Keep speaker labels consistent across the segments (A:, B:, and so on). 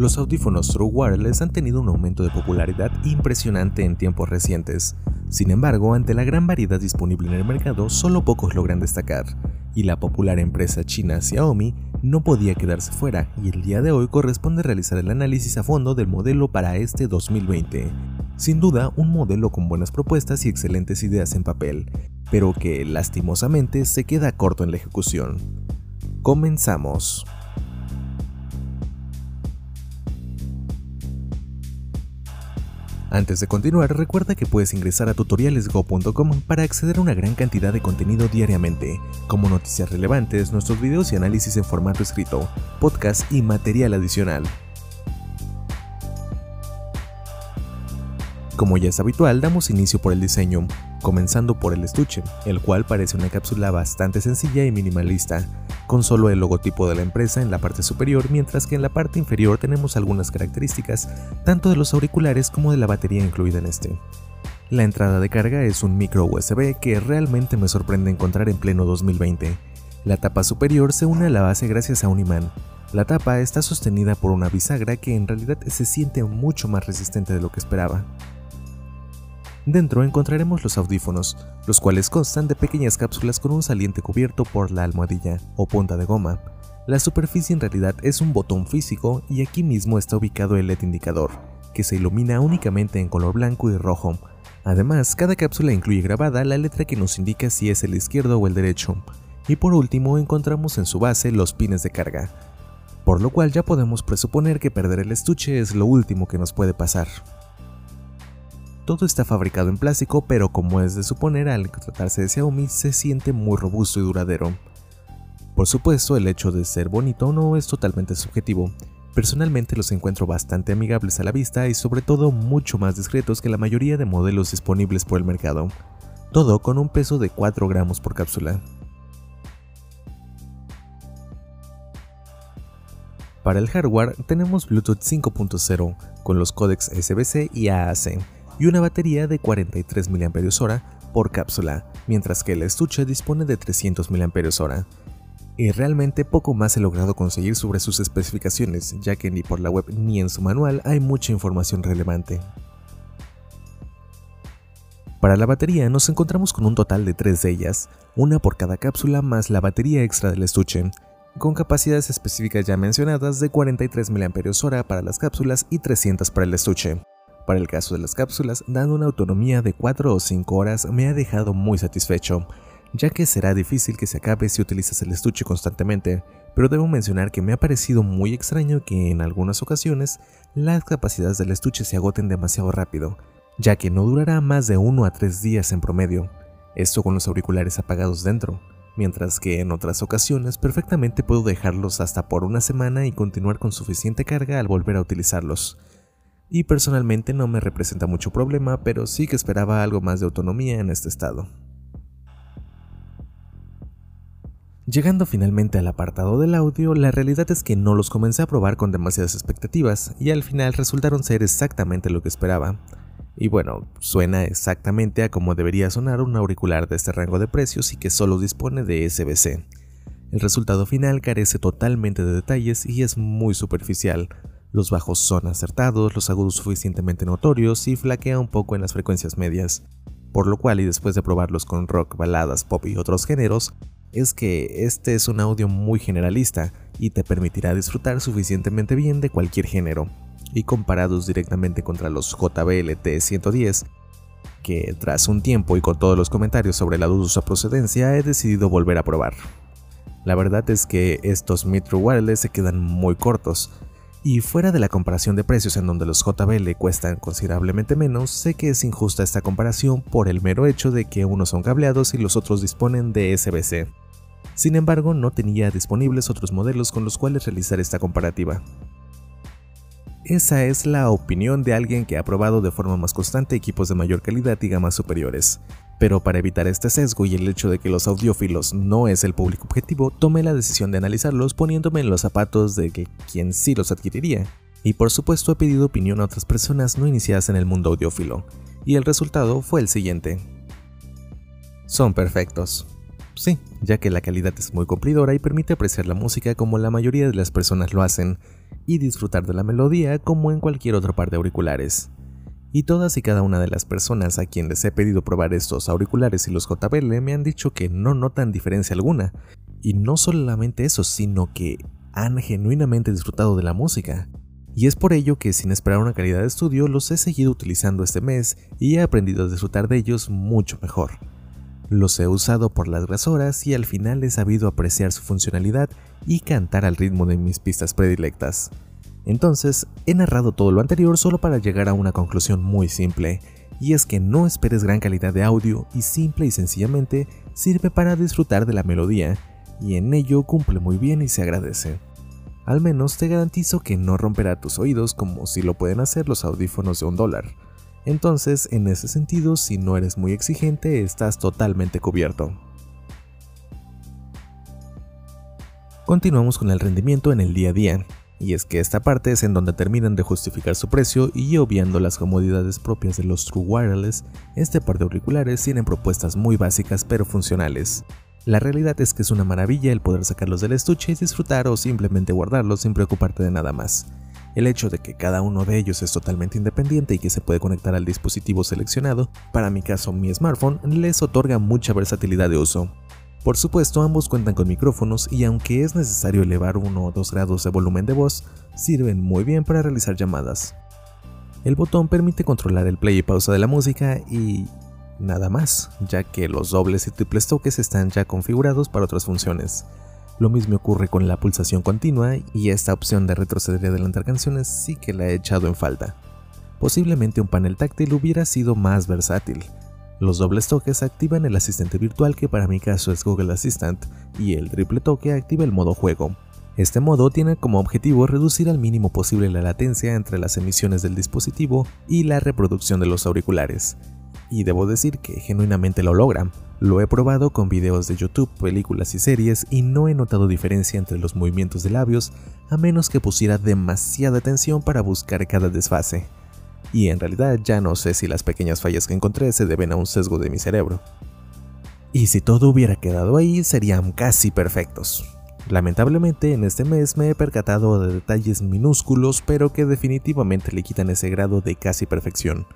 A: Los audífonos True Wireless han tenido un aumento de popularidad impresionante en tiempos recientes. Sin embargo, ante la gran variedad disponible en el mercado, solo pocos logran destacar, y la popular empresa china Xiaomi no podía quedarse fuera, y el día de hoy corresponde realizar el análisis a fondo del modelo para este 2020. Sin duda, un modelo con buenas propuestas y excelentes ideas en papel, pero que lastimosamente se queda corto en la ejecución. Comenzamos. Antes de continuar, recuerda que puedes ingresar a tutorialesgo.com para acceder a una gran cantidad de contenido diariamente, como noticias relevantes, nuestros videos y análisis en formato escrito, podcast y material adicional. Como ya es habitual, damos inicio por el diseño, comenzando por el estuche, el cual parece una cápsula bastante sencilla y minimalista, con solo el logotipo de la empresa en la parte superior, mientras que en la parte inferior tenemos algunas características, tanto de los auriculares como de la batería incluida en este. La entrada de carga es un micro USB que realmente me sorprende encontrar en pleno 2020. La tapa superior se une a la base gracias a un imán. La tapa está sostenida por una bisagra que en realidad se siente mucho más resistente de lo que esperaba. Dentro encontraremos los audífonos, los cuales constan de pequeñas cápsulas con un saliente cubierto por la almohadilla o punta de goma. La superficie en realidad es un botón físico y aquí mismo está ubicado el LED indicador, que se ilumina únicamente en color blanco y rojo. Además, cada cápsula incluye grabada la letra que nos indica si es el izquierdo o el derecho. Y por último encontramos en su base los pines de carga, por lo cual ya podemos presuponer que perder el estuche es lo último que nos puede pasar. Todo está fabricado en plástico, pero como es de suponer al tratarse de Xiaomi, se siente muy robusto y duradero. Por supuesto, el hecho de ser bonito no es totalmente subjetivo. Personalmente los encuentro bastante amigables a la vista y sobre todo mucho más discretos que la mayoría de modelos disponibles por el mercado. Todo con un peso de 4 gramos por cápsula. Para el hardware tenemos Bluetooth 5.0 con los códecs SBC y AAC y una batería de 43 mAh por cápsula, mientras que el estuche dispone de 300 mAh. Y realmente poco más he logrado conseguir sobre sus especificaciones, ya que ni por la web ni en su manual hay mucha información relevante. Para la batería nos encontramos con un total de tres de ellas, una por cada cápsula más la batería extra del estuche, con capacidades específicas ya mencionadas de 43 mAh para las cápsulas y 300 para el estuche. Para el caso de las cápsulas, dando una autonomía de 4 o 5 horas me ha dejado muy satisfecho, ya que será difícil que se acabe si utilizas el estuche constantemente, pero debo mencionar que me ha parecido muy extraño que en algunas ocasiones las capacidades del estuche se agoten demasiado rápido, ya que no durará más de 1 a 3 días en promedio, esto con los auriculares apagados dentro, mientras que en otras ocasiones perfectamente puedo dejarlos hasta por una semana y continuar con suficiente carga al volver a utilizarlos y personalmente no me representa mucho problema, pero sí que esperaba algo más de autonomía en este estado. Llegando finalmente al apartado del audio, la realidad es que no los comencé a probar con demasiadas expectativas y al final resultaron ser exactamente lo que esperaba. Y bueno, suena exactamente a como debería sonar un auricular de este rango de precios y que solo dispone de SBC. El resultado final carece totalmente de detalles y es muy superficial, los bajos son acertados, los agudos suficientemente notorios y flaquea un poco en las frecuencias medias. Por lo cual, y después de probarlos con rock, baladas, pop y otros géneros, es que este es un audio muy generalista y te permitirá disfrutar suficientemente bien de cualquier género. Y comparados directamente contra los JBL T110, que tras un tiempo y con todos los comentarios sobre la dudosa procedencia he decidido volver a probar. La verdad es que estos Metro Wireless se quedan muy cortos, y fuera de la comparación de precios en donde los JBL cuestan considerablemente menos, sé que es injusta esta comparación por el mero hecho de que unos son cableados y los otros disponen de SBC. Sin embargo, no tenía disponibles otros modelos con los cuales realizar esta comparativa. Esa es la opinión de alguien que ha probado de forma más constante equipos de mayor calidad y gamas superiores. Pero para evitar este sesgo y el hecho de que los audiófilos no es el público objetivo, tomé la decisión de analizarlos poniéndome en los zapatos de que quien sí los adquiriría. Y por supuesto he pedido opinión a otras personas no iniciadas en el mundo audiófilo, y el resultado fue el siguiente. Son perfectos. Sí, ya que la calidad es muy cumplidora y permite apreciar la música como la mayoría de las personas lo hacen, y disfrutar de la melodía como en cualquier otro par de auriculares. Y todas y cada una de las personas a quienes he pedido probar estos auriculares y los JBL me han dicho que no notan diferencia alguna. Y no solamente eso, sino que han genuinamente disfrutado de la música. Y es por ello que sin esperar una calidad de estudio los he seguido utilizando este mes y he aprendido a disfrutar de ellos mucho mejor. Los he usado por las horas y al final he sabido apreciar su funcionalidad y cantar al ritmo de mis pistas predilectas. Entonces, he narrado todo lo anterior solo para llegar a una conclusión muy simple, y es que no esperes gran calidad de audio y simple y sencillamente sirve para disfrutar de la melodía, y en ello cumple muy bien y se agradece. Al menos te garantizo que no romperá tus oídos como si lo pueden hacer los audífonos de un dólar. Entonces, en ese sentido, si no eres muy exigente, estás totalmente cubierto. Continuamos con el rendimiento en el día a día, y es que esta parte es en donde terminan de justificar su precio y obviando las comodidades propias de los True Wireless, este par de auriculares tienen propuestas muy básicas pero funcionales. La realidad es que es una maravilla el poder sacarlos del estuche y disfrutar o simplemente guardarlos sin preocuparte de nada más. El hecho de que cada uno de ellos es totalmente independiente y que se puede conectar al dispositivo seleccionado, para mi caso mi smartphone, les otorga mucha versatilidad de uso. Por supuesto, ambos cuentan con micrófonos y aunque es necesario elevar 1 o 2 grados de volumen de voz, sirven muy bien para realizar llamadas. El botón permite controlar el play y pausa de la música y nada más, ya que los dobles y triples toques están ya configurados para otras funciones. Lo mismo ocurre con la pulsación continua y esta opción de retroceder y adelantar canciones sí que la he echado en falta. Posiblemente un panel táctil hubiera sido más versátil, los dobles toques activan el asistente virtual que para mi caso es Google Assistant y el triple toque activa el modo juego. Este modo tiene como objetivo reducir al mínimo posible la latencia entre las emisiones del dispositivo y la reproducción de los auriculares. Y debo decir que genuinamente lo logran. Lo he probado con videos de YouTube, películas y series y no he notado diferencia entre los movimientos de labios a menos que pusiera demasiada atención para buscar cada desfase y en realidad ya no sé si las pequeñas fallas que encontré se deben a un sesgo de mi cerebro. Y si todo hubiera quedado ahí, serían casi perfectos. Lamentablemente en este mes me he percatado de detalles minúsculos pero que definitivamente le quitan ese grado de casi perfección.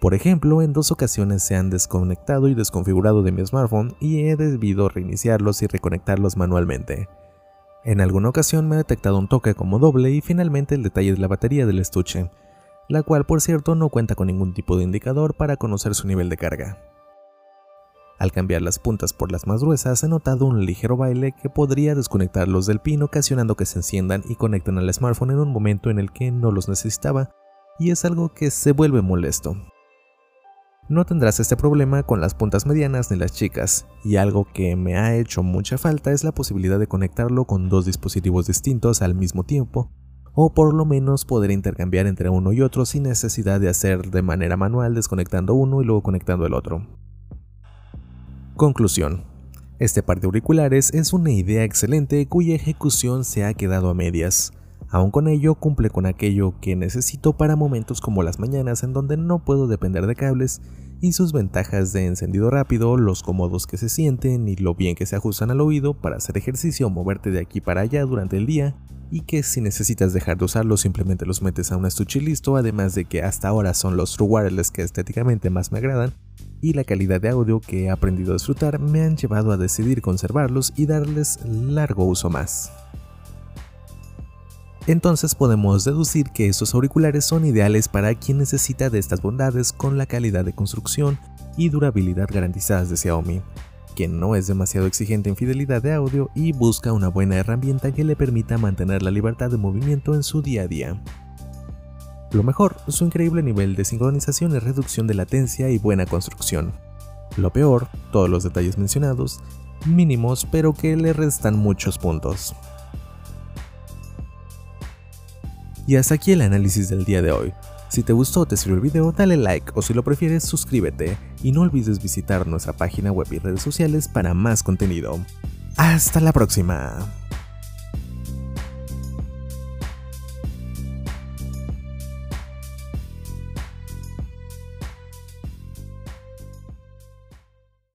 A: Por ejemplo, en dos ocasiones se han desconectado y desconfigurado de mi smartphone y he debido reiniciarlos y reconectarlos manualmente. En alguna ocasión me ha detectado un toque como doble y finalmente el detalle de la batería del estuche, la cual por cierto no cuenta con ningún tipo de indicador para conocer su nivel de carga. Al cambiar las puntas por las más gruesas he notado un ligero baile que podría desconectarlos del pin ocasionando que se enciendan y conecten al smartphone en un momento en el que no los necesitaba, y es algo que se vuelve molesto. No tendrás este problema con las puntas medianas ni las chicas, y algo que me ha hecho mucha falta es la posibilidad de conectarlo con dos dispositivos distintos al mismo tiempo, o por lo menos poder intercambiar entre uno y otro sin necesidad de hacer de manera manual desconectando uno y luego conectando el otro. Conclusión. Este par de auriculares es una idea excelente cuya ejecución se ha quedado a medias. Aún con ello cumple con aquello que necesito para momentos como las mañanas en donde no puedo depender de cables y sus ventajas de encendido rápido, los cómodos que se sienten y lo bien que se ajustan al oído para hacer ejercicio o moverte de aquí para allá durante el día y que si necesitas dejar de usarlos simplemente los metes a un estuche listo, además de que hasta ahora son los True Wireless que estéticamente más me agradan y la calidad de audio que he aprendido a disfrutar me han llevado a decidir conservarlos y darles largo uso más. Entonces podemos deducir que estos auriculares son ideales para quien necesita de estas bondades con la calidad de construcción y durabilidad garantizadas de Xiaomi, que no es demasiado exigente en fidelidad de audio y busca una buena herramienta que le permita mantener la libertad de movimiento en su día a día. Lo mejor, su increíble nivel de sincronización y reducción de latencia y buena construcción. Lo peor, todos los detalles mencionados, mínimos pero que le restan muchos puntos. Y hasta aquí el análisis del día de hoy. Si te gustó te sirvió el video, dale like o si lo prefieres, suscríbete y no olvides visitar nuestra página web y redes sociales para más contenido. ¡Hasta la próxima!